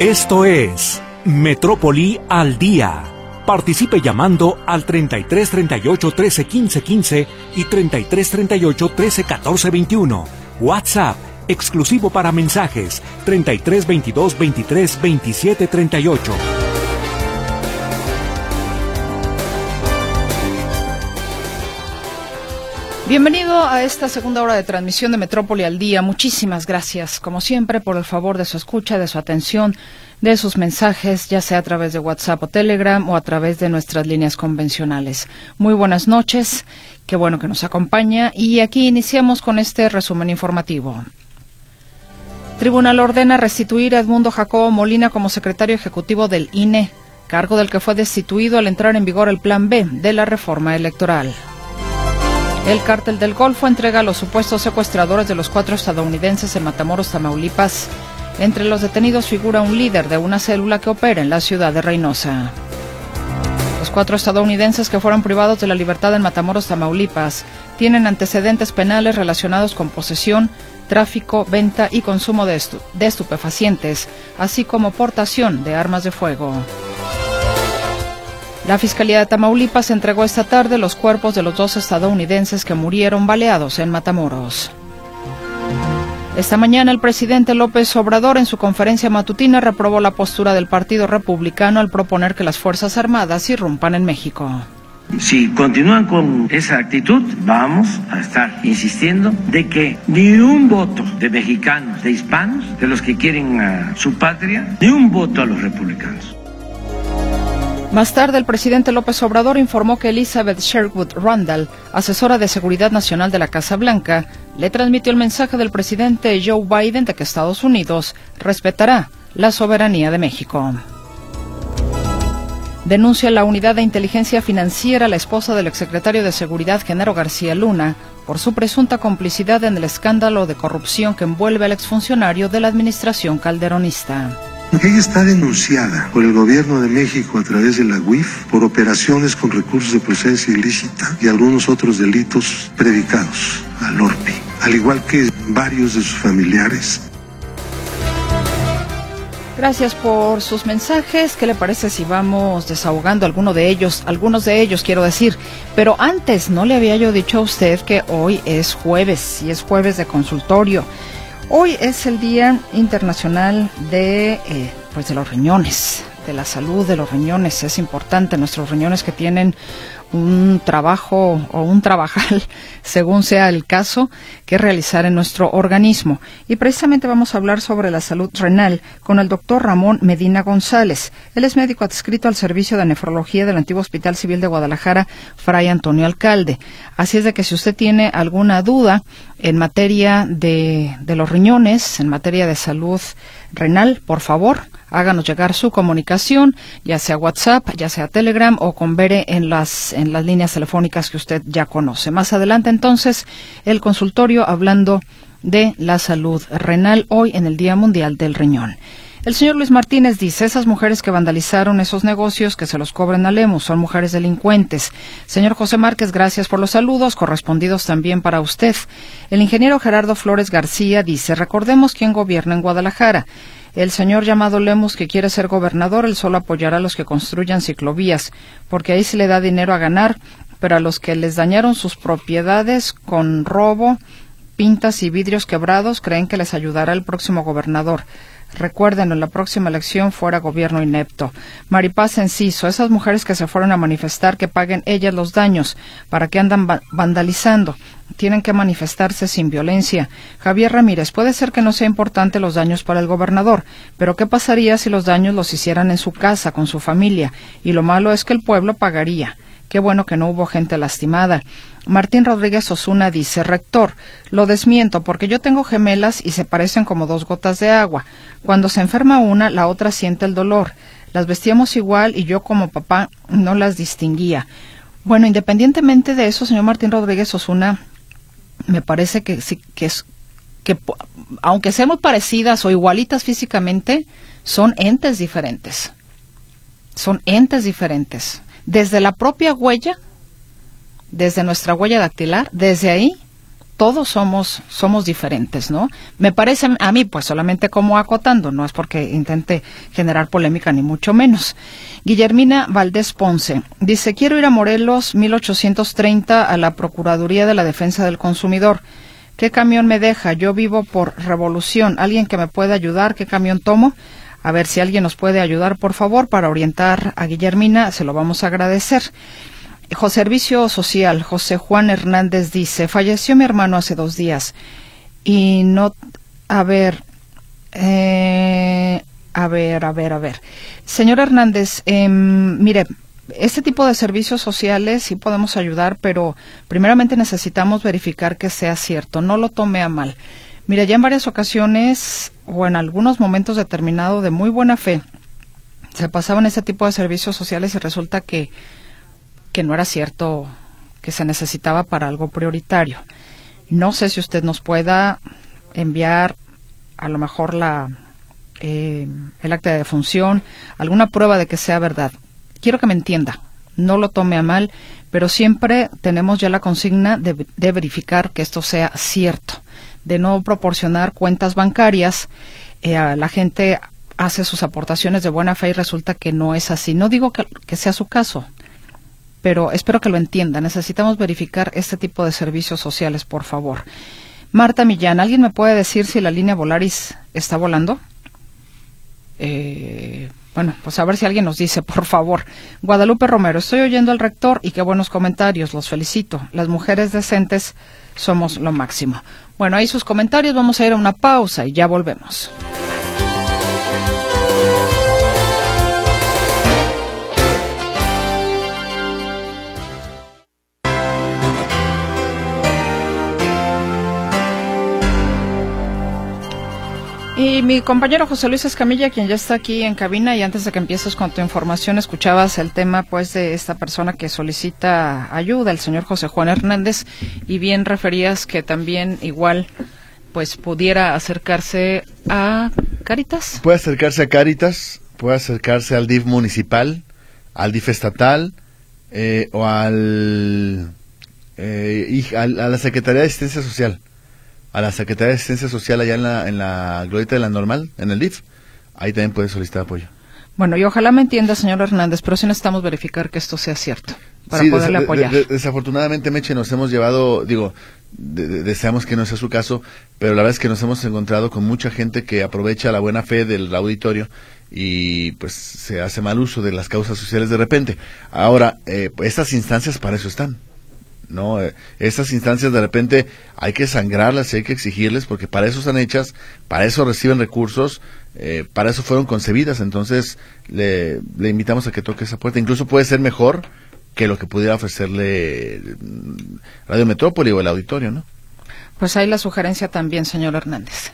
Esto es Metrópoli al Día. Participe llamando al 33 38 13 15 15 y 33 38 13 14 21. WhatsApp exclusivo para mensajes 33 22 23 27 38. Bienvenido a esta segunda hora de transmisión de Metrópoli al Día. Muchísimas gracias, como siempre, por el favor de su escucha, de su atención, de sus mensajes, ya sea a través de WhatsApp o Telegram o a través de nuestras líneas convencionales. Muy buenas noches, qué bueno que nos acompaña y aquí iniciamos con este resumen informativo. Tribunal ordena restituir a Edmundo Jacobo Molina como secretario ejecutivo del INE, cargo del que fue destituido al entrar en vigor el Plan B de la reforma electoral. El cártel del Golfo entrega a los supuestos secuestradores de los cuatro estadounidenses en Matamoros, Tamaulipas. Entre los detenidos figura un líder de una célula que opera en la ciudad de Reynosa. Los cuatro estadounidenses que fueron privados de la libertad en Matamoros, Tamaulipas, tienen antecedentes penales relacionados con posesión, tráfico, venta y consumo de, de estupefacientes, así como portación de armas de fuego. La Fiscalía de Tamaulipas entregó esta tarde los cuerpos de los dos estadounidenses que murieron baleados en Matamoros. Esta mañana el presidente López Obrador en su conferencia matutina reprobó la postura del Partido Republicano al proponer que las Fuerzas Armadas irrumpan en México. Si continúan con esa actitud, vamos a estar insistiendo de que ni un voto de mexicanos, de hispanos, de los que quieren a su patria, ni un voto a los republicanos. Más tarde, el presidente López Obrador informó que Elizabeth Sherwood Randall, asesora de Seguridad Nacional de la Casa Blanca, le transmitió el mensaje del presidente Joe Biden de que Estados Unidos respetará la soberanía de México. Denuncia la unidad de inteligencia financiera la esposa del exsecretario de Seguridad, Genaro García Luna, por su presunta complicidad en el escándalo de corrupción que envuelve al exfuncionario de la administración calderonista. Ella está denunciada por el gobierno de México a través de la UIF por operaciones con recursos de procedencia ilícita y algunos otros delitos predicados al ORPI, al igual que varios de sus familiares. Gracias por sus mensajes. ¿Qué le parece si vamos desahogando alguno de ellos? Algunos de ellos quiero decir. Pero antes, ¿no le había yo dicho a usted que hoy es jueves y es jueves de consultorio? Hoy es el Día Internacional de, eh, pues de los riñones, de la salud de los riñones. Es importante nuestros riñones que tienen un trabajo o un trabajal, según sea el caso, que realizar en nuestro organismo. Y precisamente vamos a hablar sobre la salud renal con el doctor Ramón Medina González. Él es médico adscrito al Servicio de Nefrología del antiguo Hospital Civil de Guadalajara, Fray Antonio Alcalde. Así es de que si usted tiene alguna duda en materia de, de los riñones, en materia de salud renal, por favor, háganos llegar su comunicación, ya sea WhatsApp, ya sea Telegram o con Bere en las, en las líneas telefónicas que usted ya conoce. Más adelante, entonces, el consultorio hablando de la salud renal hoy en el Día Mundial del Riñón. El señor Luis Martínez dice, esas mujeres que vandalizaron esos negocios que se los cobren a Lemus son mujeres delincuentes. Señor José Márquez, gracias por los saludos, correspondidos también para usted. El ingeniero Gerardo Flores García dice, recordemos quién gobierna en Guadalajara. El señor llamado Lemus, que quiere ser gobernador, él solo apoyará a los que construyan ciclovías, porque ahí se le da dinero a ganar, pero a los que les dañaron sus propiedades con robo, pintas y vidrios quebrados, creen que les ayudará el próximo gobernador. Recuerden, en la próxima elección fuera gobierno inepto. Maripaz Enciso, esas mujeres que se fueron a manifestar que paguen ellas los daños, ¿para qué andan vandalizando? Tienen que manifestarse sin violencia. Javier Ramírez, puede ser que no sea importante los daños para el gobernador, pero ¿qué pasaría si los daños los hicieran en su casa, con su familia? Y lo malo es que el pueblo pagaría. Qué bueno que no hubo gente lastimada. Martín Rodríguez Osuna dice, rector, lo desmiento porque yo tengo gemelas y se parecen como dos gotas de agua. Cuando se enferma una, la otra siente el dolor. Las vestíamos igual y yo como papá no las distinguía. Bueno, independientemente de eso, señor Martín Rodríguez Osuna, me parece que que es que aunque seamos parecidas o igualitas físicamente, son entes diferentes. Son entes diferentes. Desde la propia huella desde nuestra huella dactilar, desde ahí todos somos somos diferentes, ¿no? Me parece a mí, pues solamente como acotando, no es porque intente generar polémica ni mucho menos. Guillermina Valdés Ponce dice, quiero ir a Morelos 1830 a la Procuraduría de la Defensa del Consumidor. ¿Qué camión me deja? Yo vivo por Revolución. ¿Alguien que me pueda ayudar? ¿Qué camión tomo? A ver si alguien nos puede ayudar, por favor, para orientar a Guillermina, se lo vamos a agradecer. Servicio Social, José Juan Hernández dice, falleció mi hermano hace dos días y no, a ver, eh, a ver, a ver, a ver. Señor Hernández, em, mire, este tipo de servicios sociales sí podemos ayudar, pero primeramente necesitamos verificar que sea cierto, no lo tome a mal. Mire, ya en varias ocasiones o en algunos momentos determinados de muy buena fe se pasaban ese tipo de servicios sociales y resulta que que no era cierto que se necesitaba para algo prioritario. No sé si usted nos pueda enviar a lo mejor la eh, el acta de defunción, alguna prueba de que sea verdad. Quiero que me entienda, no lo tome a mal, pero siempre tenemos ya la consigna de, de verificar que esto sea cierto, de no proporcionar cuentas bancarias. Eh, la gente hace sus aportaciones de buena fe y resulta que no es así. No digo que, que sea su caso, pero espero que lo entienda. Necesitamos verificar este tipo de servicios sociales, por favor. Marta Millán, ¿alguien me puede decir si la línea Volaris está volando? Eh, bueno, pues a ver si alguien nos dice, por favor. Guadalupe Romero, estoy oyendo al rector y qué buenos comentarios, los felicito. Las mujeres decentes somos lo máximo. Bueno, ahí sus comentarios, vamos a ir a una pausa y ya volvemos. Y mi compañero José Luis Escamilla, quien ya está aquí en cabina, y antes de que empieces con tu información, escuchabas el tema pues de esta persona que solicita ayuda, el señor José Juan Hernández, y bien referías que también igual pues pudiera acercarse a Caritas. Puede acercarse a Caritas, puede acercarse al DIF municipal, al DIF estatal eh, o al, eh, a la Secretaría de Asistencia Social a la Secretaría de Asistencia Social allá en la, en la Glorieta de la Normal, en el DIF. Ahí también puede solicitar apoyo. Bueno, y ojalá me entienda, señor Hernández, pero sí necesitamos verificar que esto sea cierto para poderle apoyar. desafortunadamente, Meche, nos hemos llevado, digo, deseamos que no sea su caso, pero la verdad es que nos hemos encontrado con mucha gente que aprovecha la buena fe del auditorio y pues se hace mal uso de las causas sociales de repente. Ahora, eh, estas instancias para eso están. ¿No? Eh, estas instancias de repente hay que sangrarlas y hay que exigirles porque para eso están hechas, para eso reciben recursos, eh, para eso fueron concebidas. Entonces le, le, invitamos a que toque esa puerta. Incluso puede ser mejor que lo que pudiera ofrecerle mm, Radio Metrópoli o el auditorio, ¿no? Pues ahí la sugerencia también, señor Hernández.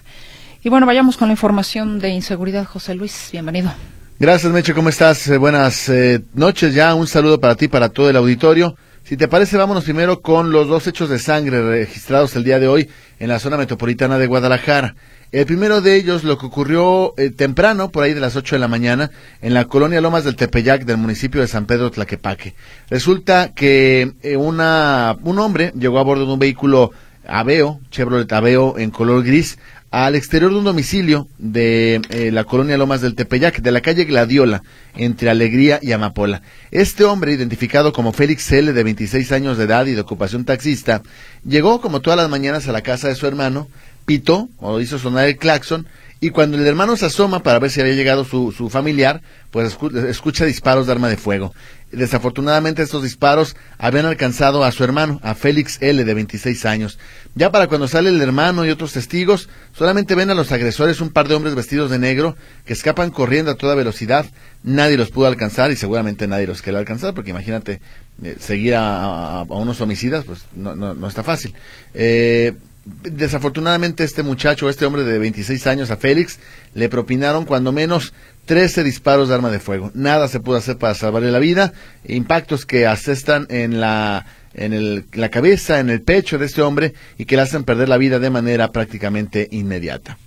Y bueno, vayamos con la información de inseguridad, José Luis. Bienvenido. Gracias, Meche. ¿Cómo estás? Eh, buenas noches ya. Un saludo para ti, para todo el auditorio. Si te parece, vámonos primero con los dos hechos de sangre registrados el día de hoy en la zona metropolitana de Guadalajara. El primero de ellos, lo que ocurrió eh, temprano, por ahí de las 8 de la mañana, en la colonia Lomas del Tepeyac del municipio de San Pedro Tlaquepaque. Resulta que eh, una, un hombre llegó a bordo de un vehículo Aveo, Chevrolet Aveo en color gris, al exterior de un domicilio de eh, la colonia Lomas del Tepeyac, de la calle Gladiola, entre Alegría y Amapola. Este hombre, identificado como Félix L., de 26 años de edad y de ocupación taxista, llegó como todas las mañanas a la casa de su hermano, pitó o hizo sonar el claxon, y cuando el hermano se asoma para ver si había llegado su, su familiar, pues escucha disparos de arma de fuego. Desafortunadamente estos disparos habían alcanzado a su hermano, a Félix L, de 26 años. Ya para cuando sale el hermano y otros testigos, solamente ven a los agresores un par de hombres vestidos de negro que escapan corriendo a toda velocidad. Nadie los pudo alcanzar y seguramente nadie los quiere alcanzar, porque imagínate, eh, seguir a, unos homicidas, pues no, no, no está fácil. Eh, desafortunadamente este muchacho, este hombre de 26 años, a Félix, le propinaron cuando menos 13 disparos de arma de fuego. Nada se pudo hacer para salvarle la vida. Impactos que asestan en la en el, la cabeza, en el pecho de este hombre y que le hacen perder la vida de manera prácticamente inmediata.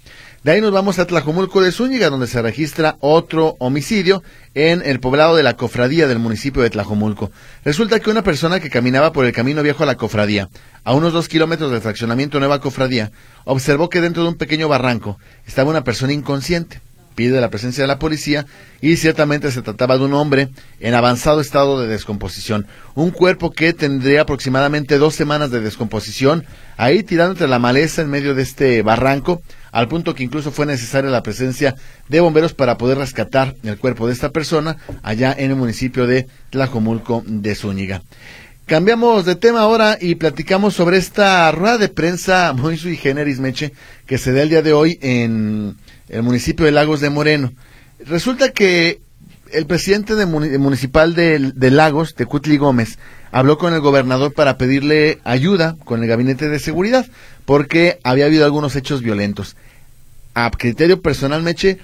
De ahí nos vamos a Tlajomulco de Zúñiga, donde se registra otro homicidio en el poblado de la cofradía del municipio de Tlajomulco. Resulta que una persona que caminaba por el camino viejo a la cofradía, a unos dos kilómetros del fraccionamiento Nueva Cofradía, observó que dentro de un pequeño barranco estaba una persona inconsciente pide la presencia de la policía y ciertamente se trataba de un hombre en avanzado estado de descomposición. Un cuerpo que tendría aproximadamente dos semanas de descomposición, ahí tirando entre la maleza en medio de este barranco, al punto que incluso fue necesaria la presencia de bomberos para poder rescatar el cuerpo de esta persona allá en el municipio de Tlajomulco de Zúñiga. Cambiamos de tema ahora y platicamos sobre esta rueda de prensa muy sui generis, Meche, que se da el día de hoy en el municipio de Lagos de Moreno. Resulta que el presidente de municipal de, de, Lagos, Tecutli Gómez, habló con el gobernador para pedirle ayuda con el gabinete de seguridad, porque había habido algunos hechos violentos. A criterio personal, Meche,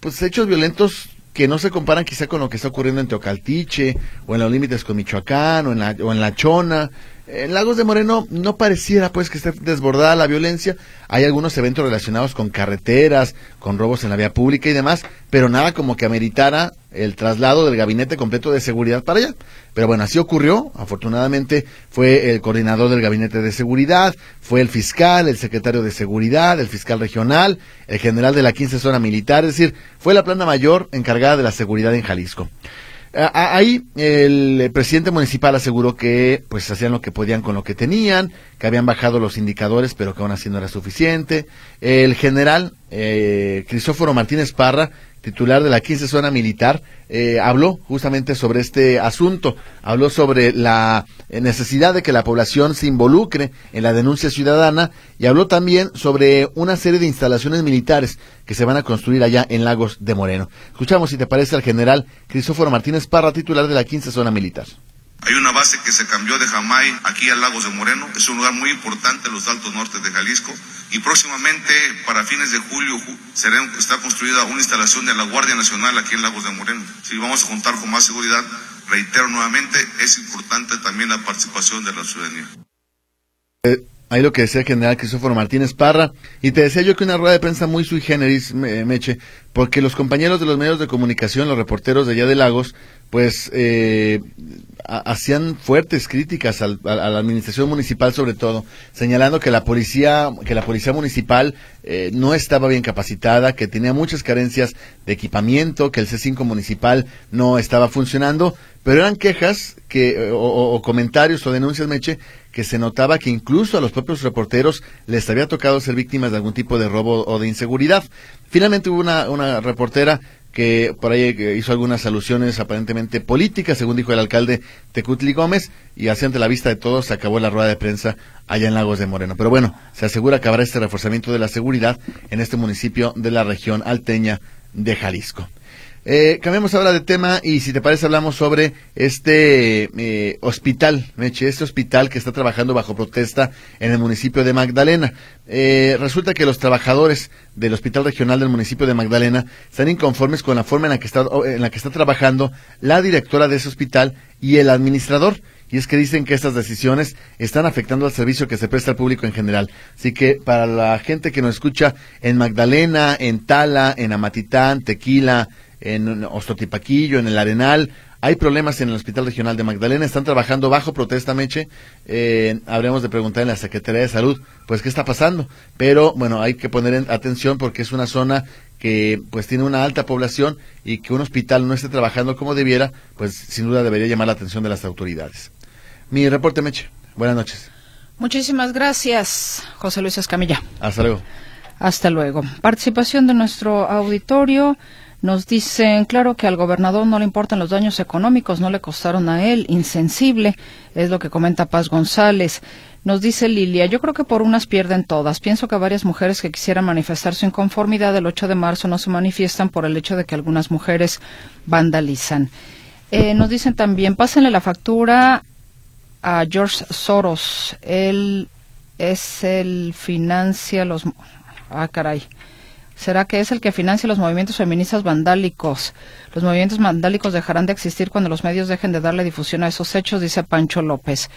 pues hechos violentos que no se comparan quizá con lo que está ocurriendo en Teocaltiche, o en los límites con Michoacán, o en la, o en la Chona, en Lagos de Moreno no pareciera pues que esté desbordada la violencia. Hay algunos eventos relacionados con carreteras, con robos en la vía pública y demás, pero nada como que ameritara el traslado del gabinete completo de seguridad para allá. Pero bueno, así ocurrió. Afortunadamente fue el coordinador del gabinete de seguridad, fue el fiscal, el secretario de seguridad, el fiscal regional, el general de la 15 zona militar, es decir, fue la plana mayor encargada de la seguridad en Jalisco. Ahí el presidente municipal aseguró que pues hacían lo que podían con lo que tenían, que habían bajado los indicadores, pero que aún así no era suficiente. El general eh, Crisóforo Martínez Parra titular de la 15 zona militar, eh, habló justamente sobre este asunto, habló sobre la necesidad de que la población se involucre en la denuncia ciudadana y habló también sobre una serie de instalaciones militares que se van a construir allá en Lagos de Moreno. Escuchamos si te parece al general Crisóforo Martínez Parra, titular de la 15 zona militar. Hay una base que se cambió de Jamay aquí a Lagos de Moreno. Es un lugar muy importante en los altos nortes de Jalisco. Y próximamente, para fines de julio, será, está construida una instalación de la Guardia Nacional aquí en Lagos de Moreno. Si vamos a contar con más seguridad, reitero nuevamente, es importante también la participación de la ciudadanía. Eh, ahí lo que decía el general Cristóforo Martínez Parra. Y te decía yo que una rueda de prensa muy sui generis, Meche, porque los compañeros de los medios de comunicación, los reporteros de allá de Lagos, pues eh, hacían fuertes críticas a la administración municipal sobre todo, señalando que la policía, que la policía municipal eh, no estaba bien capacitada, que tenía muchas carencias de equipamiento, que el C5 municipal no estaba funcionando, pero eran quejas que, o, comentarios o denuncias, Meche, que se notaba que incluso a los propios reporteros les había tocado ser víctimas de algún tipo de robo o de inseguridad. Finalmente hubo una, reportera que por ahí hizo algunas alusiones aparentemente políticas, según dijo el alcalde Tecutli Gómez, y así ante la vista de todos se acabó la rueda de prensa allá en Lagos de Moreno. Pero bueno, se asegura que habrá este reforzamiento de la seguridad en este municipio de la región alteña de Jalisco. Eh, cambiamos ahora de tema y si te parece hablamos sobre este eh, hospital, Meche, este hospital que está trabajando bajo protesta en el municipio de Magdalena. Eh, resulta que los trabajadores del Hospital Regional del municipio de Magdalena están inconformes con la forma en la que está, en la que está trabajando la directora de ese hospital y el administrador. Y es que dicen que estas decisiones están afectando al servicio que se presta al público en general. Así que para la gente que nos escucha en Magdalena, en Tala, en Amatitán, Tequila, en Ostotipaquillo, en el Arenal. Hay problemas en el Hospital Regional de Magdalena, están trabajando bajo protesta, Meche. Eh, habremos de preguntar en la Secretaría de Salud, pues, qué está pasando. Pero, bueno, hay que poner atención porque es una zona que, pues, tiene una alta población y que un hospital no esté trabajando como debiera, pues, sin duda debería llamar la atención de las autoridades. Mi reporte, Meche. Buenas noches. Muchísimas gracias, José Luis Escamilla. Hasta luego. Hasta luego. Participación de nuestro auditorio. Nos dicen, claro que al gobernador no le importan los daños económicos, no le costaron a él, insensible, es lo que comenta Paz González. Nos dice Lilia, yo creo que por unas pierden todas. Pienso que varias mujeres que quisieran manifestar su inconformidad el 8 de marzo no se manifiestan por el hecho de que algunas mujeres vandalizan. Eh, nos dicen también, pásenle la factura a George Soros. Él es el financia los... Ah, caray. ¿Será que es el que financia los movimientos feministas vandálicos? Los movimientos vandálicos dejarán de existir cuando los medios dejen de darle difusión a esos hechos, dice Pancho López.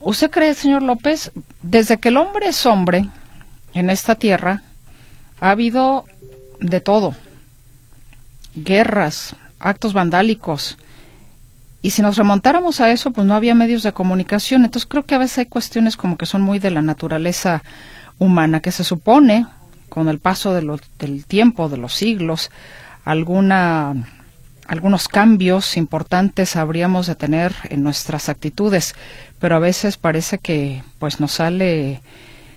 ¿Usted cree, señor López, desde que el hombre es hombre en esta tierra, Ha habido de todo, guerras, actos vandálicos. Y si nos remontáramos a eso, pues no había medios de comunicación. Entonces creo que a veces hay cuestiones como que son muy de la naturaleza humana, que se supone, con el paso de del tiempo, de los siglos, alguna, algunos cambios importantes habríamos de tener en nuestras actitudes, pero a veces parece que pues nos sale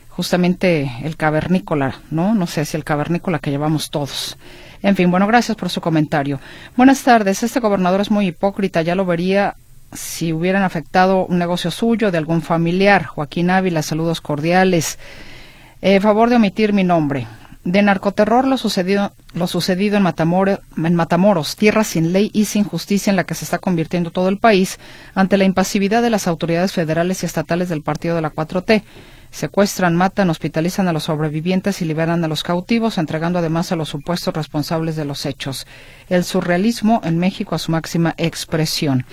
justamente el cavernícola, ¿no? No sé si el cavernícola que llevamos todos. En fin, bueno, gracias por su comentario. Buenas tardes. Este gobernador es muy hipócrita, ya lo vería si hubieran afectado un negocio suyo, de algún familiar. Joaquín Ávila, saludos cordiales. Eh, favor de omitir mi nombre. De narcoterror lo sucedido, lo sucedido en, Matamoros, en Matamoros, tierra sin ley y sin justicia en la que se está convirtiendo todo el país, ante la impasividad de las autoridades federales y estatales del partido de la 4T. Secuestran, matan, hospitalizan a los sobrevivientes y liberan a los cautivos, entregando además a los supuestos responsables de los hechos. El surrealismo en México a su máxima expresión.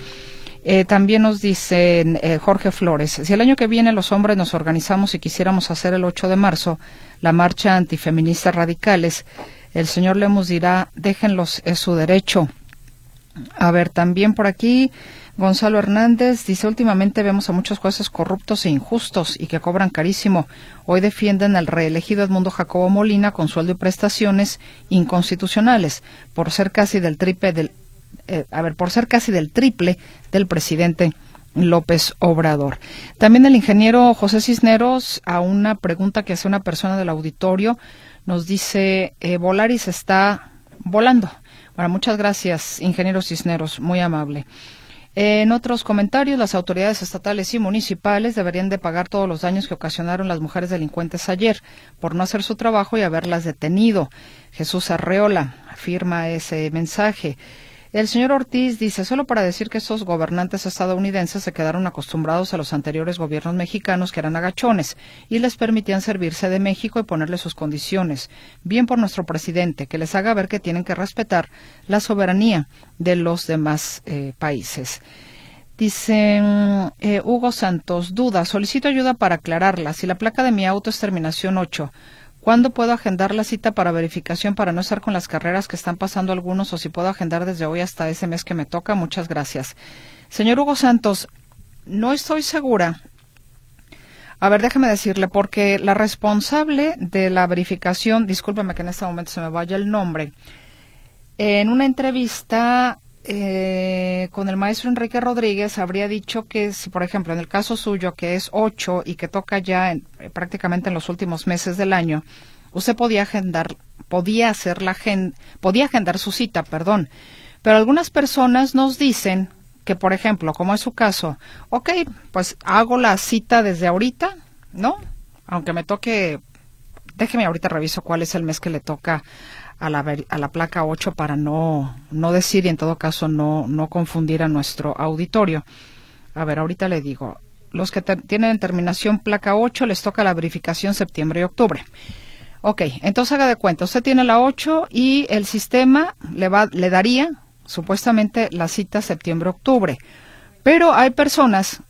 Eh, también nos dice eh, Jorge Flores, si el año que viene los hombres nos organizamos y quisiéramos hacer el 8 de marzo la marcha antifeminista radicales, el señor Lemus dirá, déjenlos, es su derecho. A ver, también por aquí Gonzalo Hernández dice, últimamente vemos a muchos jueces corruptos e injustos y que cobran carísimo. Hoy defienden al reelegido Edmundo Jacobo Molina con sueldo y prestaciones inconstitucionales por ser casi del triple del, eh, a ver, por ser casi del triple del presidente López Obrador. También el ingeniero José Cisneros, a una pregunta que hace una persona del auditorio, nos dice, eh, Volaris está volando. Bueno, muchas gracias, ingeniero Cisneros, muy amable. En otros comentarios, las autoridades estatales y municipales deberían de pagar todos los daños que ocasionaron las mujeres delincuentes ayer por no hacer su trabajo y haberlas detenido. Jesús Arreola afirma ese mensaje. El señor Ortiz dice, solo para decir que esos gobernantes estadounidenses se quedaron acostumbrados a los anteriores gobiernos mexicanos que eran agachones y les permitían servirse de México y ponerle sus condiciones. Bien por nuestro presidente, que les haga ver que tienen que respetar la soberanía de los demás eh, países. Dice eh, Hugo Santos, duda, solicito ayuda para aclararla. Si la placa de mi auto es terminación 8, ¿Cuándo puedo agendar la cita para verificación para no estar con las carreras que están pasando algunos o si puedo agendar desde hoy hasta ese mes que me toca? Muchas gracias. Señor Hugo Santos, no estoy segura. A ver, déjeme decirle, porque la responsable de la verificación, discúlpeme que en este momento se me vaya el nombre, en una entrevista eh, con el maestro Enrique Rodríguez habría dicho que si, por ejemplo, en el caso suyo, que es 8 y que toca ya en, eh, prácticamente en los últimos meses del año, usted podía agendar, podía hacer la podía agendar su cita, perdón. Pero algunas personas nos dicen que, por ejemplo, como es su caso, ok, pues hago la cita desde ahorita, ¿no? Aunque me toque, déjeme ahorita reviso cuál es el mes que le toca a la, a la placa 8 para no, no decir y en todo caso no, no confundir a nuestro auditorio. A ver, ahorita le digo, los que tienen terminación placa 8 les toca la verificación septiembre y octubre. Ok, entonces haga de cuenta, usted tiene la 8 y el sistema le, va, le daría supuestamente la cita septiembre-octubre. Pero hay personas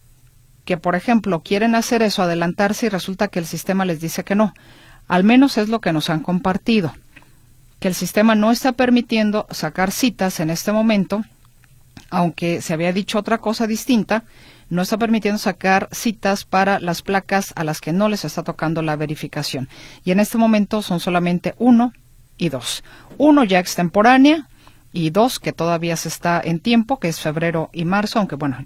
que, por ejemplo, quieren hacer eso, adelantarse y resulta que el sistema les dice que no. Al menos es lo que nos han compartido que el sistema no está permitiendo sacar citas en este momento, aunque se había dicho otra cosa distinta, no está permitiendo sacar citas para las placas a las que no les está tocando la verificación. Y en este momento son solamente uno y dos. Uno ya extemporánea y dos que todavía se está en tiempo, que es febrero y marzo, aunque bueno,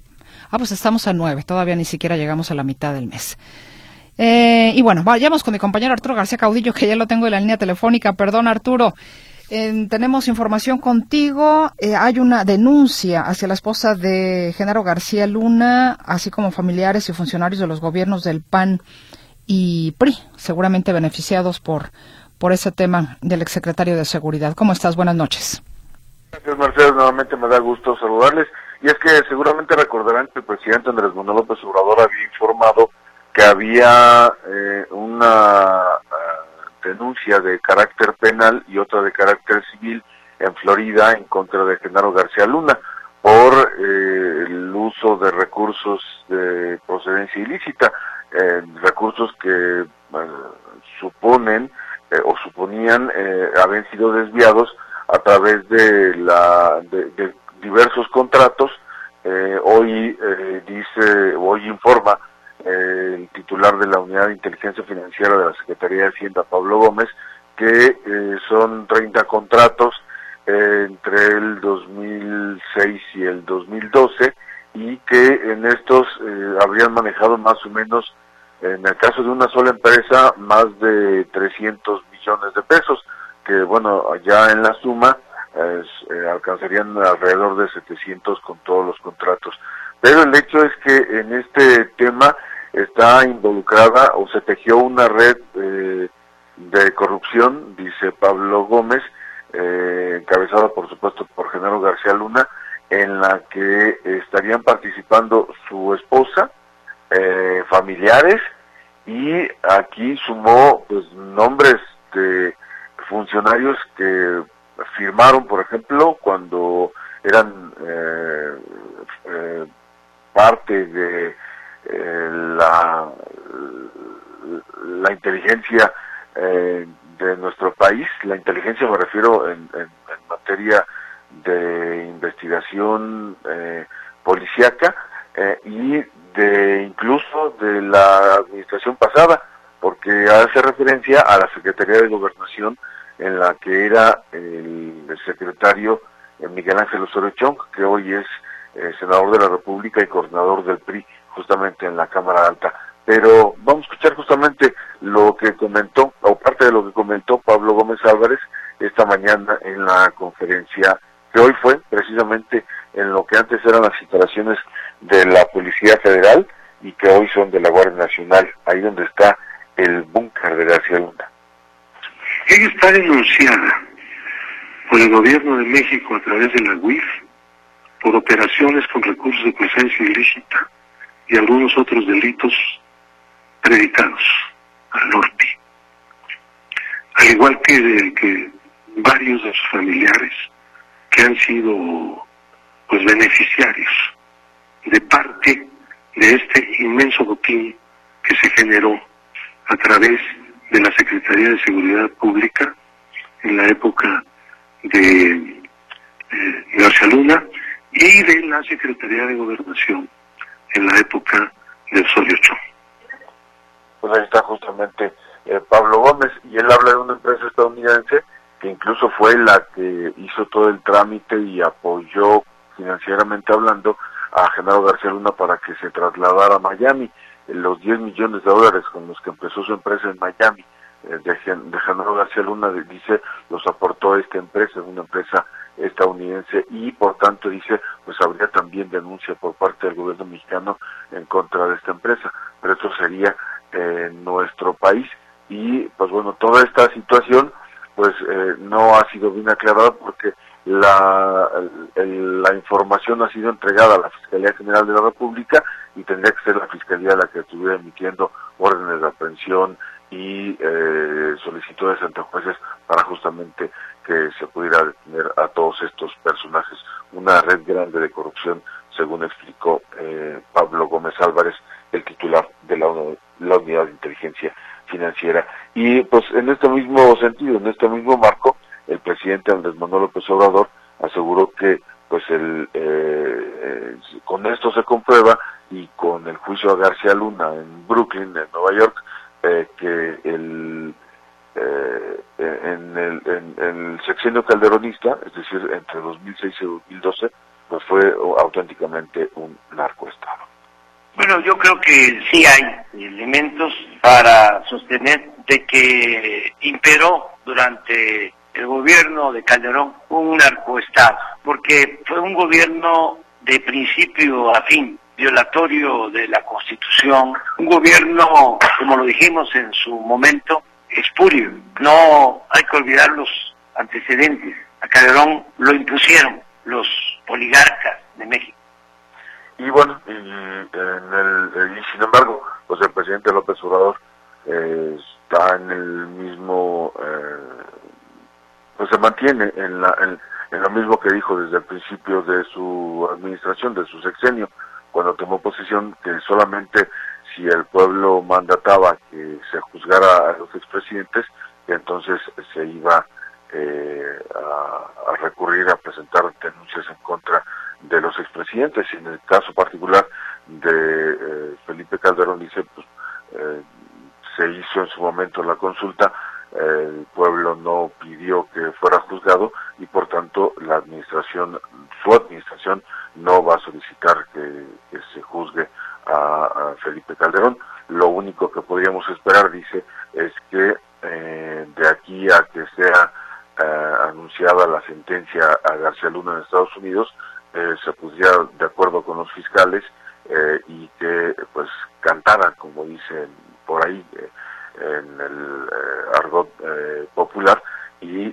ah, pues estamos a nueve, todavía ni siquiera llegamos a la mitad del mes. Eh, y bueno, vayamos con mi compañero Arturo García Caudillo, que ya lo tengo en la línea telefónica. Perdón, Arturo. tenemos información contigo. Eh, hay una denuncia hacia la esposa de Genaro García Luna, así como familiares y funcionarios de los gobiernos del PAN y PRI, seguramente beneficiados por, por ese tema del exsecretario de Seguridad. ¿Cómo estás? Buenas noches. Gracias, Mercedes. Nuevamente me da gusto saludarles. Y es que seguramente recordarán que el presidente Andrés Manuel López Obrador había informado que había eh, una eh, denuncia de carácter penal y otra de carácter civil en Florida en contra de Genaro García Luna por eh, el uso de recursos de procedencia ilícita, recursos que suponen o suponían habían sido desviados a través de, la, de, diversos contratos. hoy dice, hoy informa el titular de la Unidad de Inteligencia Financiera de la Secretaría de Hacienda, Pablo Gómez, que son 30 contratos entre el 2006 y el 2012 y que en estos eh, habrían manejado más o menos, en el caso de una sola empresa, más de 300 millones de pesos, que bueno, ya en la suma eh, alcanzarían alrededor de 700 con todos los contratos. Pero el hecho es que en este tema está involucrada o se tejió una red eh, de corrupción, dice Pablo Gómez, eh, encabezada por supuesto por Genaro García Luna, en la que estarían participando su esposa, eh, familiares, y aquí sumó pues nombres de funcionarios que firmaron, por ejemplo, cuando eran eh, eh, parte de la, la inteligencia de nuestro país, la inteligencia me refiero en, materia de investigación eh, policíaca eh, y de incluso de la administración pasada, porque hace referencia a la Secretaría de Gobernación en la que era el, secretario eh, Miguel Ángel Osorio Chong, que hoy es eh, senador de la República y coordinador del PRI justamente en la Cámara Alta. Pero vamos a escuchar justamente lo que comentó, o parte de lo que comentó Pablo Gómez Álvarez esta mañana en la conferencia que hoy fue precisamente en lo que antes eran las instalaciones de la Policía Federal y que hoy son de la Guardia Nacional, ahí donde está el búnker de García Luna. Ella está denunciada por el gobierno de México a través de la UIF por operaciones con recursos de presencia ilícita y algunos otros delitos predicados al norte. Al igual que, que varios de sus familiares que han sido pues beneficiarios de parte de este inmenso botín que se generó a través de la Secretaría de Seguridad Pública en la época de eh, García Luna y de la Secretaría de Gobernación en la época de Osorio Chong pues ahí está justamente eh, Pablo Gómez y él habla de una empresa estadounidense que incluso fue la que hizo todo el trámite y apoyó financieramente hablando a Genaro García Luna para que se trasladara a Miami. Los 10 millones de dólares con los que empezó su empresa en Miami eh, de, de Genaro García Luna dice los aportó esta empresa, una empresa estadounidense y por tanto dice pues habría también denuncia por parte del gobierno mexicano en contra de esta empresa, pero eso sería en nuestro país. Y pues bueno toda esta situación pues eh, no ha sido bien aclarada porque la, la información ha sido entregada a la Fiscalía General de la República y tendría que ser la Fiscalía la que estuviera emitiendo órdenes de aprehensión y eh, solicitudes ante jueces para justamente que se pudiera detener a todos estos personajes. Una red grande de corrupción, según explicó eh, Pablo Gómez Álvarez, el titular de la, unidad de inteligencia financiera. Y pues en este mismo sentido, en este mismo marco, el presidente Andrés Manuel López Obrador aseguró que pues el, eh, eh, con esto se comprueba y con el juicio a García Luna en Brooklyn, en Nueva York, eh, que el, en, el, en, el sexenio calderonista, es decir, entre 2006 y 2012, pues fue auténticamente un narcoestado. Bueno, yo creo que sí hay elementos para sostener de que imperó durante el gobierno de Calderón un narcoestado, porque fue un gobierno de principio a fin, violatorio de la Constitución, un gobierno, como lo dijimos en su momento, espurio. No hay que olvidar los antecedentes. A Calderón lo impusieron los oligarcas de México y bueno, y, en el, y sin embargo, pues el presidente López Obrador eh, está en el mismo, eh, pues se mantiene en, la, en, lo mismo que dijo desde el principio de su administración, de su sexenio, cuando tomó posesión, que solamente si el pueblo mandataba que se juzgara a los expresidentes, entonces se iba eh, a, a, recurrir a presentar denuncias en contra de los expresidentes. Y en el caso particular de eh, Felipe Calderón dice, pues eh, se hizo en su momento la consulta, el pueblo no pidió que fuera juzgado y por tanto la administración, su administración no va a solicitar que, se juzgue a, Felipe Calderón. Lo único que podríamos esperar, dice, es que eh, de aquí a que sea eh, anunciada la sentencia a García Luna en Estados Unidos, eh, se pusiera de acuerdo con los fiscales y que pues cantara, como dicen por ahí en el argot popular, y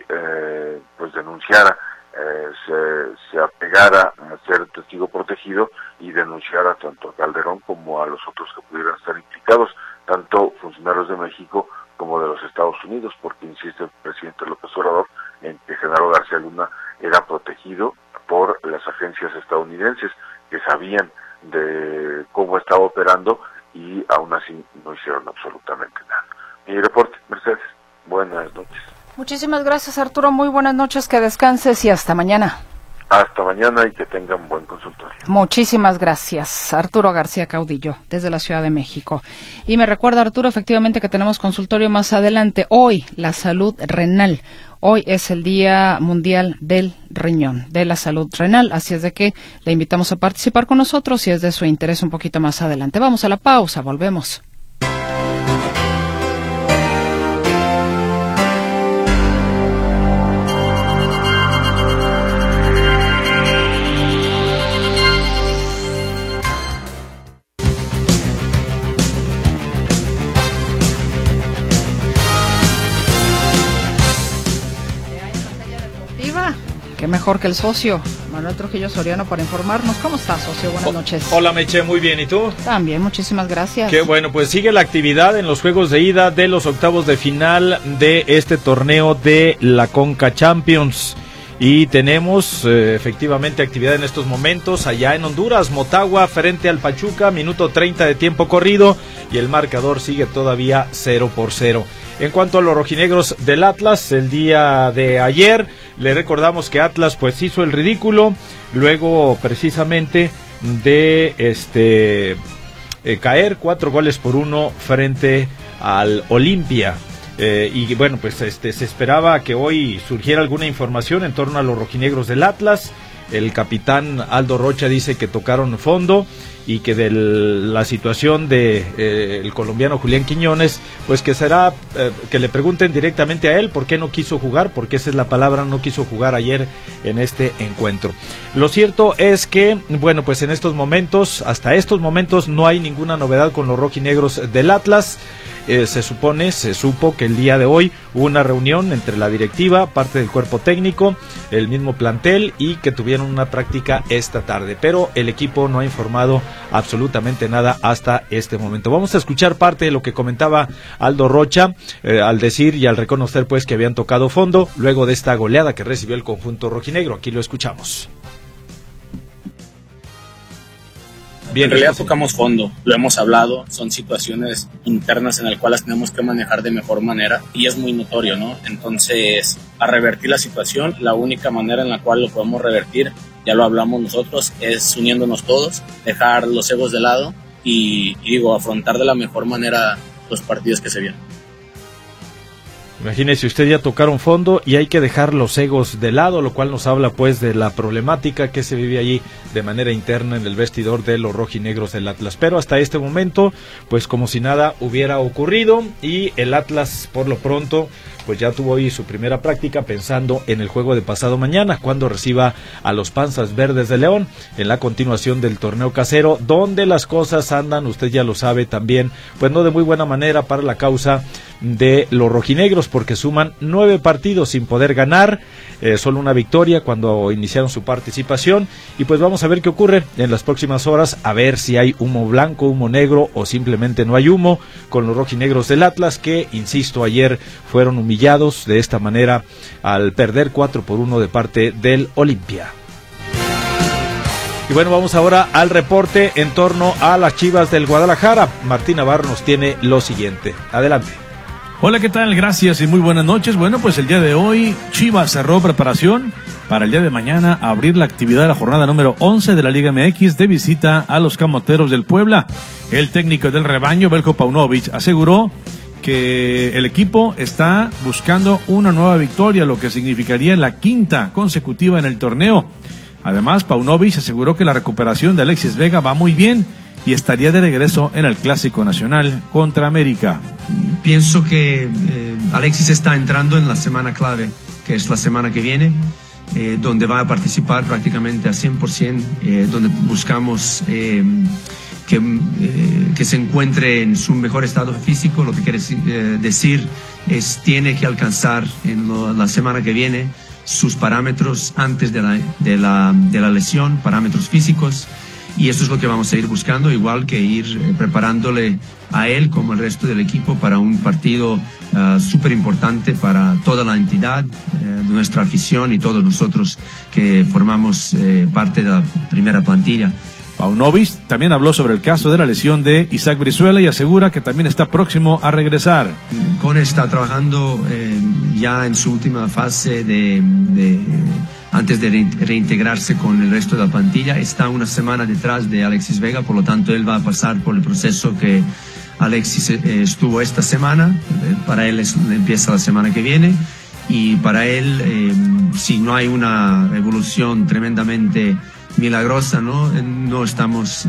pues denunciara eh, se, se, apegara a ser testigo protegido y denunciara tanto a Calderón como a los otros que pudieran estar implicados, tanto funcionarios de México como de los Estados Unidos, porque insiste el presidente López Obrador en que Genaro García Luna era protegido por las agencias estadounidenses que sabían de cómo estaba operando y aún así no hicieron absolutamente nada. Mi reporte, Mercedes. Buenas noches. Muchísimas gracias Arturo, muy buenas noches, que descanses y hasta mañana. Hasta mañana y que tengan buen consultorio. Muchísimas gracias. Arturo García Caudillo, desde la Ciudad de México. Y me recuerda, Arturo, efectivamente que tenemos consultorio más adelante. Hoy, la salud renal. Hoy es el Día Mundial del Riñón, de la Salud Renal. Así es de que le invitamos a participar con nosotros si es de su interés un poquito más adelante. Vamos a la pausa, volvemos. Mejor que el socio, Manuel Trujillo Soriano, para informarnos. ¿Cómo estás, socio? Buenas noches. Hola, Meche, muy bien. ¿Y tú? También, muchísimas gracias. Qué bueno, pues sigue la actividad en los juegos de ida de los octavos de final de este torneo de la Conca Champions. Y tenemos eh, efectivamente actividad en estos momentos allá en Honduras, Motagua frente al Pachuca, minuto 30 de tiempo corrido y el marcador sigue todavía 0 por 0. En cuanto a los rojinegros del Atlas, el día de ayer le recordamos que Atlas pues hizo el ridículo, luego precisamente de este eh, caer cuatro goles por uno frente al Olimpia. Eh, y bueno, pues este, se esperaba que hoy surgiera alguna información en torno a los rojinegros del Atlas. El capitán Aldo Rocha dice que tocaron fondo y que de la situación de eh, el colombiano Julián Quiñones, pues que será eh, que le pregunten directamente a él por qué no quiso jugar, porque esa es la palabra, no quiso jugar ayer en este encuentro. Lo cierto es que, bueno, pues en estos momentos, hasta estos momentos no hay ninguna novedad con los rojinegros del Atlas. Eh, se supone, se supo que el día de hoy hubo una reunión entre la directiva, parte del cuerpo técnico, el mismo plantel y que tuvieron una práctica esta tarde. Pero el equipo no ha informado absolutamente nada hasta este momento. Vamos a escuchar parte de lo que comentaba Aldo Rocha eh, al decir y al reconocer pues que habían tocado fondo luego de esta goleada que recibió el conjunto rojinegro. Aquí lo escuchamos. Bien, en realidad tocamos fondo, lo hemos hablado, son situaciones internas en las cuales tenemos que manejar de mejor manera y es muy notorio, ¿no? Entonces, a revertir la situación, la única manera en la cual lo podemos revertir, ya lo hablamos nosotros, es uniéndonos todos, dejar los egos de lado y, y digo, afrontar de la mejor manera los partidos que se vienen. Imagínese, usted ya tocaron fondo y hay que dejar los egos de lado, lo cual nos habla pues de la problemática que se vive allí de manera interna en el vestidor de los rojinegros del Atlas. Pero hasta este momento, pues como si nada hubiera ocurrido y el Atlas por lo pronto pues ya tuvo hoy su primera práctica pensando en el juego de pasado mañana, cuando reciba a los Panzas Verdes de León, en la continuación del torneo casero, donde las cosas andan, usted ya lo sabe también, pues no de muy buena manera para la causa de los rojinegros, porque suman nueve partidos sin poder ganar, eh, solo una victoria cuando iniciaron su participación, y pues vamos a ver qué ocurre en las próximas horas, a ver si hay humo blanco, humo negro o simplemente no hay humo con los rojinegros del Atlas, que, insisto, ayer fueron humillados de esta manera al perder 4 por 1 de parte del Olimpia. Y bueno, vamos ahora al reporte en torno a las Chivas del Guadalajara. Martín Navarro nos tiene lo siguiente. Adelante. Hola, ¿qué tal? Gracias y muy buenas noches. Bueno, pues el día de hoy Chivas cerró preparación para el día de mañana abrir la actividad de la jornada número 11 de la Liga MX de visita a los Camoteros del Puebla. El técnico del rebaño, Belko Paunovic, aseguró que el equipo está buscando una nueva victoria, lo que significaría la quinta consecutiva en el torneo. Además, Paunovic aseguró que la recuperación de Alexis Vega va muy bien y estaría de regreso en el Clásico Nacional contra América. Pienso que eh, Alexis está entrando en la semana clave, que es la semana que viene, eh, donde va a participar prácticamente a 100%, eh, donde buscamos que, que, se encuentre en su mejor estado físico, lo que quiere decir es tiene que alcanzar en la semana que viene sus parámetros antes de la, de la lesión, parámetros físicos y eso es lo que vamos a ir buscando, igual que ir eh, preparándole a él como el resto del equipo para un partido uh, súper importante para toda la entidad, eh, nuestra afición y todos nosotros que formamos eh, parte de la primera plantilla. Paunovic también habló sobre el caso de la lesión de Isaac Brizuela y asegura que también está próximo a regresar. Cone está trabajando ya en su última fase de, de antes de reintegrarse con el resto de la plantilla. Está una semana detrás de Alexis Vega, por lo tanto él va a pasar por el proceso que Alexis eh, estuvo esta semana. Eh, para él empieza la semana que viene y para él, eh, si no hay una evolución tremendamente milagrosa, ¿no? No estamos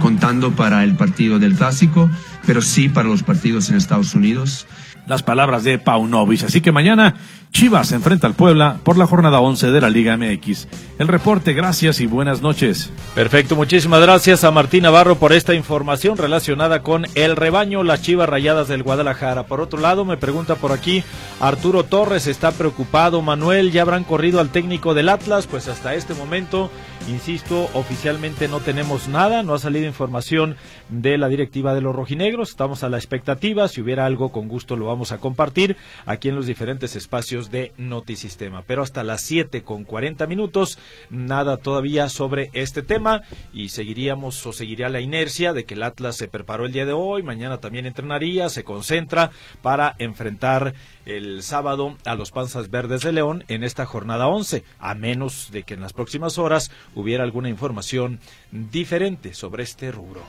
contando para el partido del clásico, pero sí para los partidos en Estados Unidos las palabras de Paunovic. Así que mañana Chivas se enfrenta al Puebla por la jornada 11 de la Liga MX. El reporte, gracias y buenas noches. Perfecto, muchísimas gracias a Martín Navarro por esta información relacionada con el rebaño, las Chivas Rayadas del Guadalajara. Por otro lado, me pregunta por aquí, Arturo Torres está preocupado, Manuel, ¿ya habrán corrido al técnico del Atlas? Pues hasta este momento, insisto, oficialmente no tenemos nada, no ha salido información de la directiva de los rojinegros, estamos a la expectativa, si hubiera algo con gusto lo vamos a compartir aquí en los diferentes espacios de Notisistema. Pero hasta las 7 con 40 minutos, nada todavía sobre este tema y seguiríamos o seguiría la inercia de que el Atlas se preparó el día de hoy, mañana también entrenaría, se concentra para enfrentar el sábado a los Panzas Verdes de León en esta jornada 11, a menos de que en las próximas horas hubiera alguna información diferente sobre este rubro.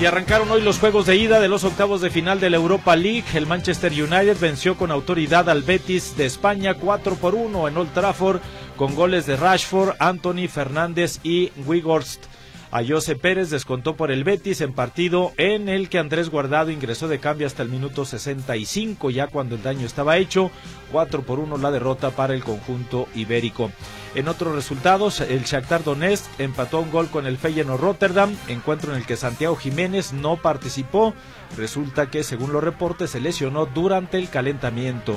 Y arrancaron hoy los juegos de ida de los octavos de final de la Europa League. El Manchester United venció con autoridad al Betis de España 4 por 1 en Old Trafford con goles de Rashford, Anthony Fernández y Wigorst. A José Pérez descontó por el Betis en partido en el que Andrés Guardado ingresó de cambio hasta el minuto 65, ya cuando el daño estaba hecho. 4 por 1 la derrota para el conjunto ibérico. En otros resultados, el Shakhtar Donetsk empató un gol con el Feyenoord Rotterdam, encuentro en el que Santiago Jiménez no participó. Resulta que, según los reportes, se lesionó durante el calentamiento.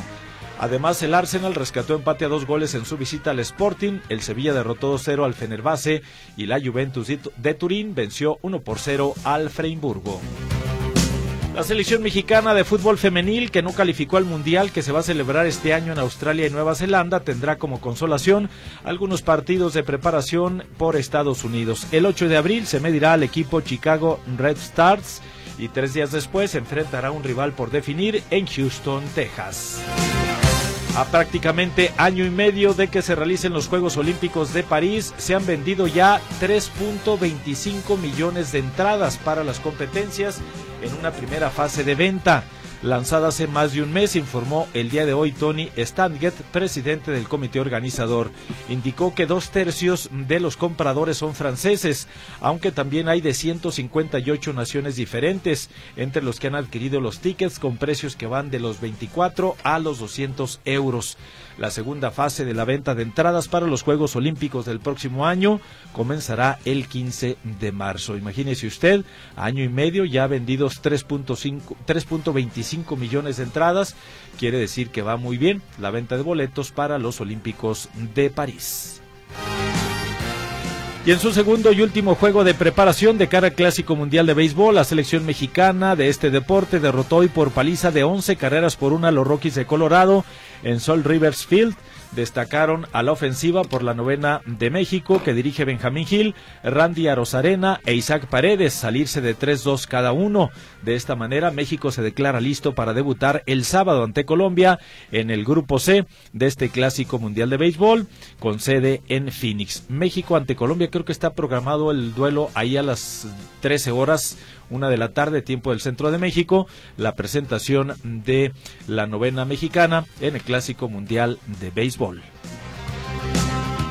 Además, el Arsenal rescató empate a dos goles en su visita al Sporting, el Sevilla derrotó 2-0 al Fenerbahce y la Juventus de Turín venció 1 0 al Freiburgo. La selección mexicana de fútbol femenil que no calificó al Mundial que se va a celebrar este año en Australia y Nueva Zelanda tendrá como consolación algunos partidos de preparación por Estados Unidos. El 8 de abril se medirá al equipo Chicago Red Stars y tres días después enfrentará a un rival por definir en Houston, Texas. A prácticamente año y medio de que se realicen los Juegos Olímpicos de París, se han vendido ya 3.25 millones de entradas para las competencias en una primera fase de venta lanzada hace más de un mes, informó el día de hoy Tony Stanget, presidente del comité organizador. Indicó que dos tercios de los compradores son franceses, aunque también hay de 158 naciones diferentes, entre los que han adquirido los tickets con precios que van de los 24 a los 200 euros. La segunda fase de la venta de entradas para los Juegos Olímpicos del próximo año comenzará el 15 de marzo. Imagínese usted, año y medio ya vendidos 3.25 millones de entradas. Quiere decir que va muy bien la venta de boletos para los Olímpicos de París. Y en su segundo y último juego de preparación de cara al Clásico Mundial de Béisbol, la selección mexicana de este deporte derrotó hoy por paliza de 11 carreras por una a los Rockies de Colorado en Sol Rivers Field destacaron a la ofensiva por la novena de México que dirige Benjamín Gil, Randy Arozarena e Isaac Paredes, salirse de 3-2 cada uno. De esta manera, México se declara listo para debutar el sábado ante Colombia en el grupo C de este clásico mundial de béisbol con sede en Phoenix. México ante Colombia, creo que está programado el duelo ahí a las 13 horas una de la tarde, tiempo del centro de México, la presentación de la novena mexicana en el Clásico Mundial de Béisbol.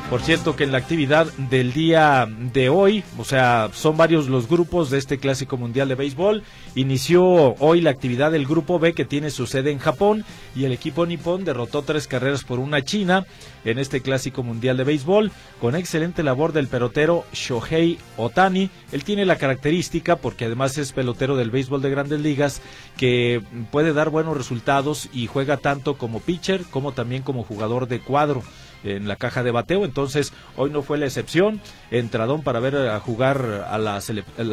Por cierto que en la actividad del día de hoy, o sea, son varios los grupos de este Clásico Mundial de Béisbol. Inició hoy la actividad del Grupo B que tiene su sede en Japón y el equipo nipón derrotó tres carreras por una China en este Clásico Mundial de Béisbol con excelente labor del pelotero Shohei Otani. Él tiene la característica, porque además es pelotero del béisbol de grandes ligas, que puede dar buenos resultados y juega tanto como pitcher como también como jugador de cuadro en la caja de bateo, entonces hoy no fue la excepción, entradón para ver a jugar a la,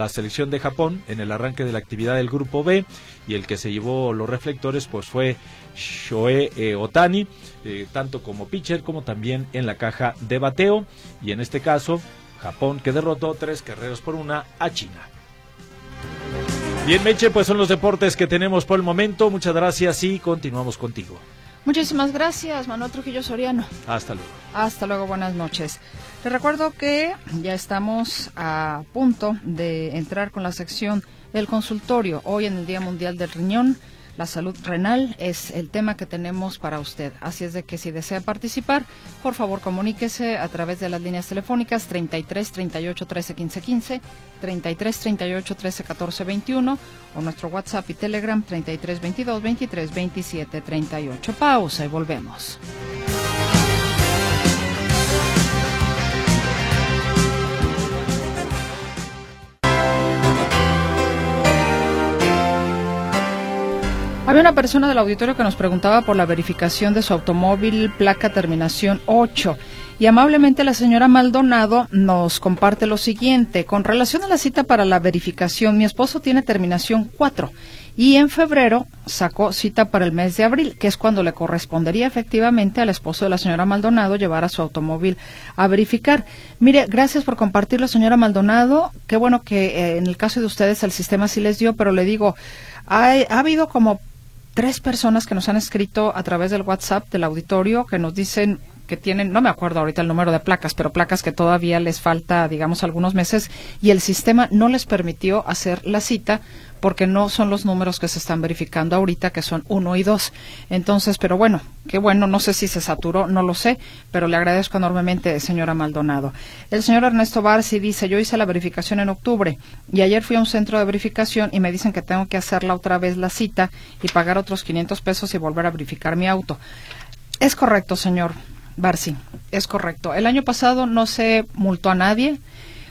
selección de Japón en el arranque de la actividad del grupo B y el que se llevó los reflectores pues fue Shoe eh, Otani, eh, tanto como pitcher como también en la caja de bateo y en este caso Japón que derrotó tres carreras por una a China. Bien, Meche, pues son los deportes que tenemos por el momento. Muchas gracias y continuamos contigo. Muchísimas gracias, Manuel Trujillo Soriano. Hasta luego. Hasta luego, buenas noches. Les recuerdo que ya estamos a punto de entrar con la sección del consultorio hoy en el Día Mundial del Riñón. La salud renal es el tema que tenemos para usted. Así es de que si desea participar, por favor comuníquese a través de las líneas telefónicas 33 38 13 15 15, 33 38 13 14 21 o nuestro WhatsApp y Telegram 33 22 23 27 38. Pausa y volvemos. Había una persona del auditorio que nos preguntaba por la verificación de su automóvil placa terminación 8 y amablemente la señora Maldonado nos comparte lo siguiente. Con relación a la cita para la verificación, mi esposo tiene terminación 4 y en febrero sacó cita para el mes de abril, que es cuando le correspondería efectivamente al esposo de la señora Maldonado llevar a su automóvil a verificar. Mire, gracias por compartirlo, señora Maldonado. Qué bueno que eh, en el caso de ustedes el sistema sí les dio, pero le digo, ha habido como tres personas que nos han escrito a través del WhatsApp del auditorio que nos dicen que tienen, no me acuerdo ahorita el número de placas, pero placas que todavía les falta, digamos, algunos meses y el sistema no les permitió hacer la cita porque no son los números que se están verificando ahorita, que son uno y dos. Entonces, pero bueno, qué bueno, no sé si se saturó, no lo sé, pero le agradezco enormemente, señora Maldonado. El señor Ernesto Barsi dice, yo hice la verificación en octubre y ayer fui a un centro de verificación y me dicen que tengo que hacerla otra vez la cita y pagar otros 500 pesos y volver a verificar mi auto. Es correcto, señor Barsi, es correcto. El año pasado no se multó a nadie,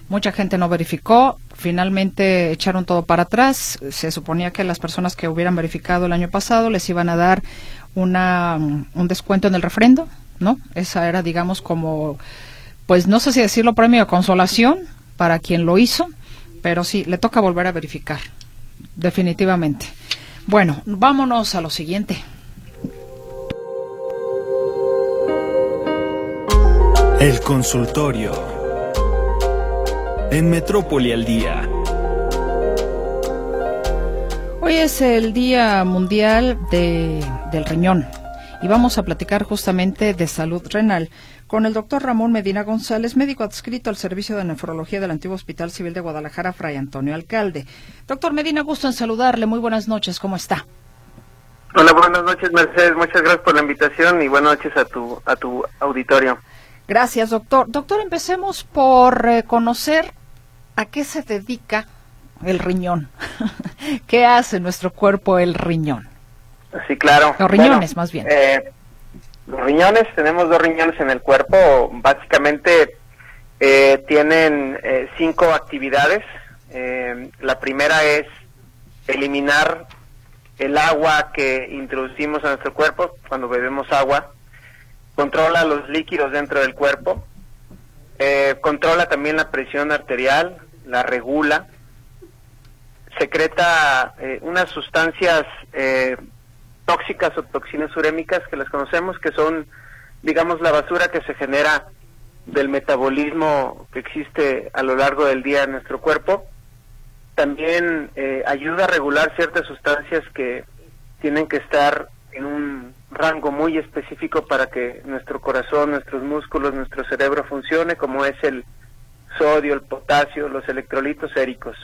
mucha gente no verificó, finalmente echaron todo para atrás. Se suponía que las personas que hubieran verificado el año pasado les iban a dar una, un descuento en el refrendo, ¿no? Esa era, digamos, como, pues no sé si decirlo premio de consolación para quien lo hizo, pero sí, le toca volver a verificar, definitivamente. Bueno, vámonos a lo siguiente. El consultorio en Metrópoli al Día. Hoy es el Día Mundial del Riñón y vamos a platicar justamente de salud renal con el doctor Ramón Medina González, médico adscrito al Servicio de Nefrología del Antiguo Hospital Civil de Guadalajara, Fray Antonio Alcalde. Doctor Medina, gusto en saludarle. Muy buenas noches. ¿Cómo está? Hola, buenas noches, Mercedes. Muchas gracias por la invitación y buenas noches a tu, a tu auditorio. Gracias, doctor. Doctor, empecemos por eh, conocer ¿a qué se dedica el riñón? ¿Qué hace nuestro cuerpo el riñón? Sí, claro. Los riñones, más bien. Eh, los riñones, tenemos dos riñones en el cuerpo, básicamente eh, tienen eh, cinco actividades. la primera es eliminar el agua que introducimos a nuestro cuerpo cuando bebemos agua, controla los líquidos dentro del cuerpo, eh, controla también la presión arterial, la regula, secreta eh, unas sustancias eh, tóxicas o toxinas urémicas que las conocemos, que son digamos, la basura que se genera del metabolismo que existe a lo largo del día en nuestro cuerpo. También eh, ayuda a regular ciertas sustancias que tienen que estar en un rango muy específico para que nuestro corazón, nuestros músculos, nuestro cerebro funcione, como es el sodio, el potasio, los electrolitos éricos.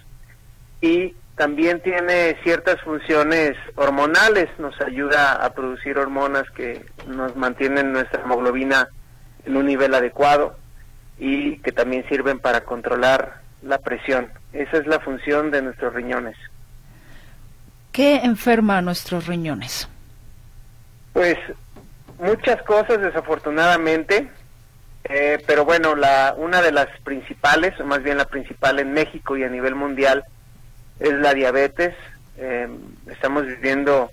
Y también tiene ciertas funciones hormonales, nos ayuda a producir hormonas que nos mantienen nuestra hemoglobina en un nivel adecuado y que también sirven para controlar la presión. Esa es la función de nuestros riñones. ¿Qué enferma a nuestros riñones? Pues muchas cosas desafortunadamente, eh, pero bueno, la, una de las principales, o más bien la principal en México y a nivel mundial, es la diabetes. Eh, estamos viviendo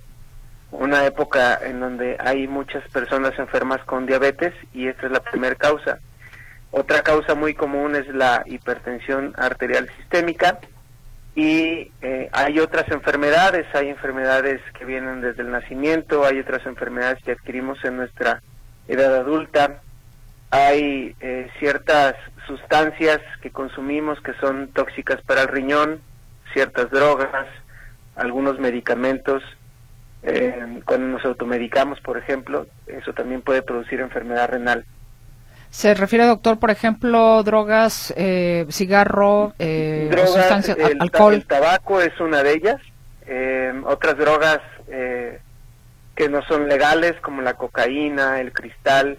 una época en donde hay muchas personas enfermas con diabetes y esta es la primera causa. Otra causa muy común es la hipertensión arterial sistémica y eh, hay otras enfermedades, hay enfermedades que vienen desde el nacimiento, hay otras enfermedades que adquirimos en nuestra edad adulta, hay eh, ciertas sustancias que consumimos que son tóxicas para el riñón, ciertas drogas, algunos medicamentos. Eh, cuando nos automedicamos, por ejemplo, eso también puede producir enfermedad renal. Se refiere, doctor, por ejemplo, drogas, eh, cigarro, eh, sustancias, el, alcohol. El tabaco es una de ellas. Eh, otras drogas eh, que no son legales, como la cocaína, el cristal,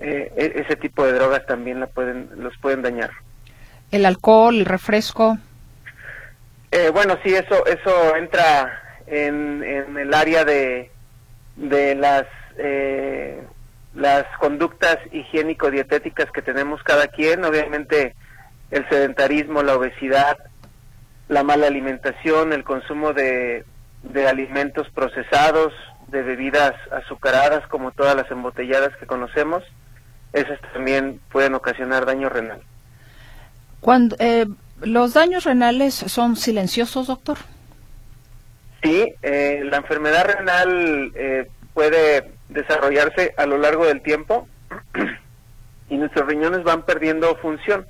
eh, e, ese tipo de drogas también la pueden, los pueden dañar. El alcohol, el refresco. Eh, bueno, sí, eso, eso entra en, en el área de, de las, eh, las conductas higiénico-dietéticas que tenemos cada quien. Obviamente, el sedentarismo, la obesidad, la mala alimentación, el consumo de, de alimentos procesados, de bebidas azucaradas, como todas las embotelladas que conocemos, esas también pueden ocasionar daño renal. Cuando, eh, ¿Los daños renales son silenciosos, doctor? Sí, eh, la enfermedad renal eh, puede desarrollarse a lo largo del tiempo y nuestros riñones van perdiendo función.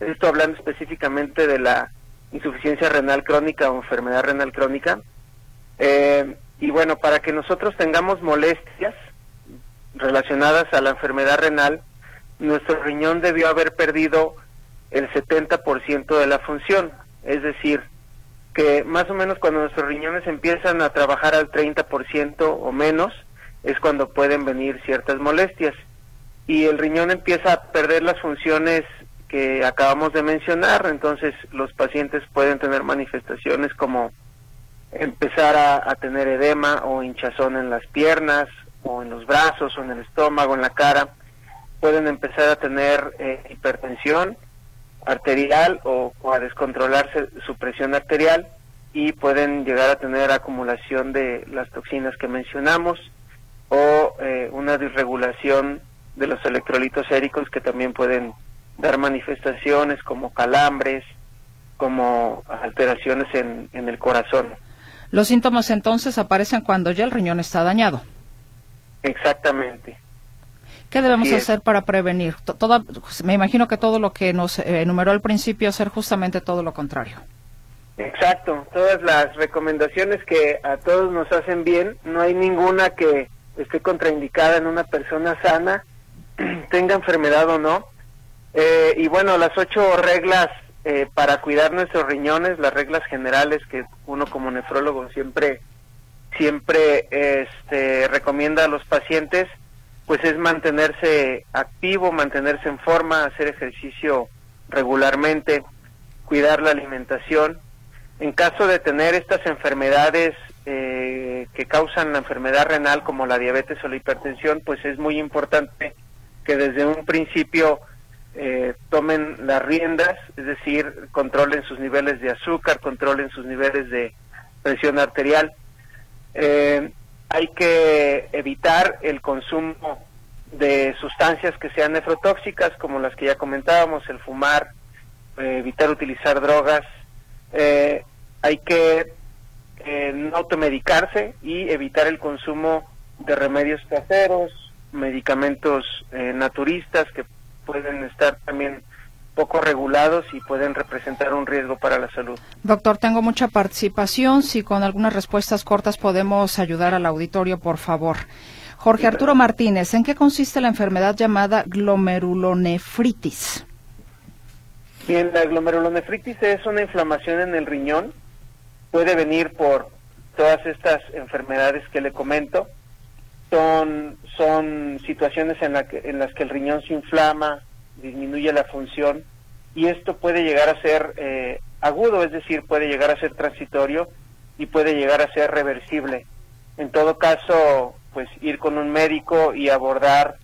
Esto hablando específicamente de la insuficiencia renal crónica o enfermedad renal crónica. Eh, y bueno, para que nosotros tengamos molestias relacionadas a la enfermedad renal, nuestro riñón debió haber perdido el 70% de la función. Es decir, que más o menos cuando nuestros riñones empiezan a trabajar al 30% o menos, es cuando pueden venir ciertas molestias. Y el riñón empieza a perder las funciones que acabamos de mencionar, entonces los pacientes pueden tener manifestaciones como empezar a, tener edema o hinchazón en las piernas o en los brazos o en el estómago, en la cara, pueden empezar a tener eh, hipertensión arterial o, o, a descontrolarse su presión arterial y pueden llegar a tener acumulación de las toxinas que mencionamos o eh, una disregulación de los electrolitos séricos que también pueden dar manifestaciones como calambres, como alteraciones en, en el corazón. Los síntomas entonces aparecen cuando ya el riñón está dañado. Exactamente. ¿Qué debemos sí, hacer para prevenir? Toda, me imagino que todo lo que nos enumeró al principio hacer justamente todo lo contrario. Exacto, todas las recomendaciones que a todos nos hacen bien, no hay ninguna que esté contraindicada en una persona sana, tenga enfermedad o no. Eh, y bueno, las ocho reglas eh, para cuidar nuestros riñones, las reglas generales que uno como nefrólogo siempre siempre este, recomienda a los pacientes, pues es mantenerse activo, mantenerse en forma, hacer ejercicio regularmente, cuidar la alimentación. En caso de tener estas enfermedades eh, que causan la enfermedad renal como la diabetes o la hipertensión, pues es muy importante que desde un principio eh, tomen las riendas, es decir, controlen sus niveles de azúcar, controlen sus niveles de presión arterial. Eh, hay que evitar el consumo de sustancias que sean nefrotóxicas, como las que ya comentábamos, el fumar, eh, evitar utilizar drogas. Eh, hay que no automedicarse y evitar el consumo de remedios caseros, medicamentos eh, naturistas que pueden estar también poco regulados y pueden representar un riesgo para la salud. Doctor, tengo mucha participación. Si con algunas respuestas cortas podemos ayudar al auditorio, por favor. Jorge Arturo Martínez, ¿en qué consiste la enfermedad llamada glomerulonefritis? Bien, la glomerulonefritis es una inflamación en el riñón. Puede venir por todas estas enfermedades que le comento. Son, son situaciones en, la que, en las que el riñón se inflama, disminuye la función y esto puede llegar a ser eh, agudo, es decir, puede llegar a ser transitorio y puede llegar a ser reversible. En todo caso, pues ir con un médico y abordar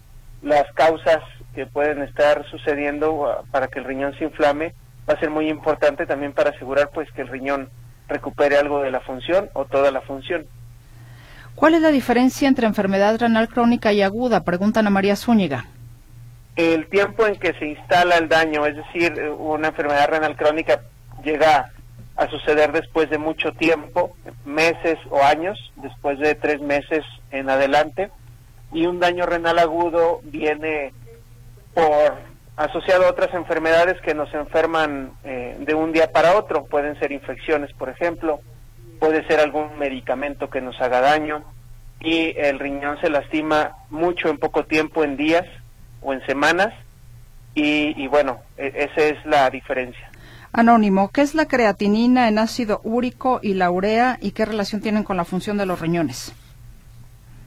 las causas que pueden estar sucediendo uh, para que el riñón se inflame va a ser muy importante también para asegurar pues que el riñón recupere algo de la función o toda la función. ¿Cuál es la diferencia entre enfermedad renal crónica y aguda? Preguntan a María Zúñiga. El tiempo en que se instala el daño, es decir, una enfermedad renal crónica llega a suceder después de mucho tiempo, meses o años, después de tres meses en adelante, y un daño renal agudo viene por asociado a otras enfermedades que nos enferman eh, de un día para otro, pueden ser infecciones, por ejemplo, puede ser algún medicamento que nos haga daño, y el riñón se lastima mucho en poco tiempo, en días o en semanas, y, y bueno, e, esa es la diferencia. Anónimo, ¿qué es la creatinina en ácido úrico y la urea y qué relación tienen con la función de los riñones?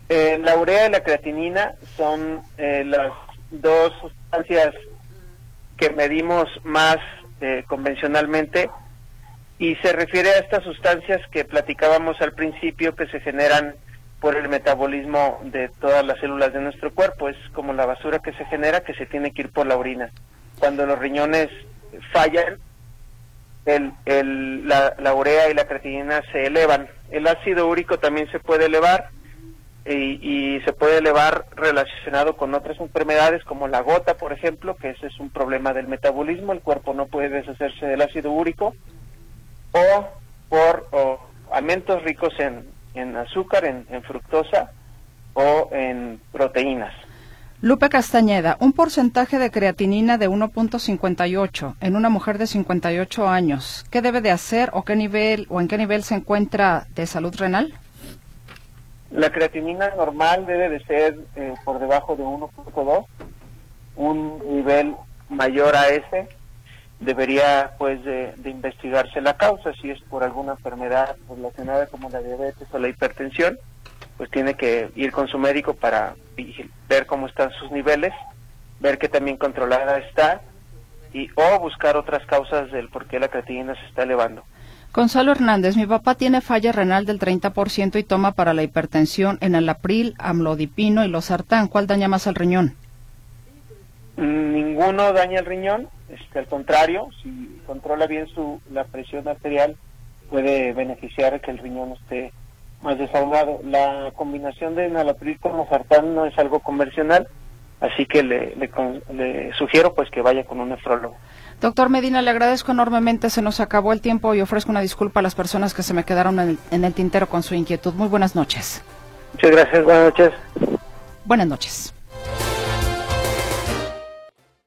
Eh, la urea y la creatinina son eh, las dos sustancias que medimos más eh, convencionalmente y se refiere a estas sustancias que platicábamos al principio que se generan por el metabolismo de todas las células de nuestro cuerpo. Es como la basura que se genera que se tiene que ir por la orina. Cuando los riñones fallan, el, el, la, urea y la creatinina se elevan. El ácido úrico también se puede elevar y, y, se puede elevar relacionado con otras enfermedades como la gota, por ejemplo, que ese es un problema del metabolismo, el cuerpo no puede deshacerse del ácido úrico, o por alimentos ricos en, en azúcar, en, en fructosa o en proteínas. Lupe Castañeda, un porcentaje de creatinina de 1.58 en una mujer de 58 años, ¿qué debe de hacer o qué nivel o en qué nivel se encuentra de salud renal? La creatinina normal debe de ser eh, por debajo de 1.2, un nivel mayor a ese debería pues de, investigarse la causa, si es por alguna enfermedad relacionada como la diabetes o la hipertensión, pues tiene que ir con su médico para ver cómo están sus niveles, ver que también controlada está y o buscar otras causas del por qué la creatinina se está elevando. Gonzalo Hernández, mi papá tiene falla renal del 30% y toma para la hipertensión en el april, amlodipino y losartán. ¿Cuál daña más al riñón? Ninguno daña el riñón, este, al contrario, si controla bien su la presión arterial puede beneficiar que el riñón esté más desahogado. La combinación de nalapril con losartán no es algo convencional, así que le, le, sugiero pues que vaya con un nefrólogo. Doctor Medina, le agradezco enormemente. Se nos acabó el tiempo y ofrezco una disculpa a las personas que se me quedaron en el, en el tintero con su inquietud. Muy buenas noches. Muchas gracias. Buenas noches. Buenas noches.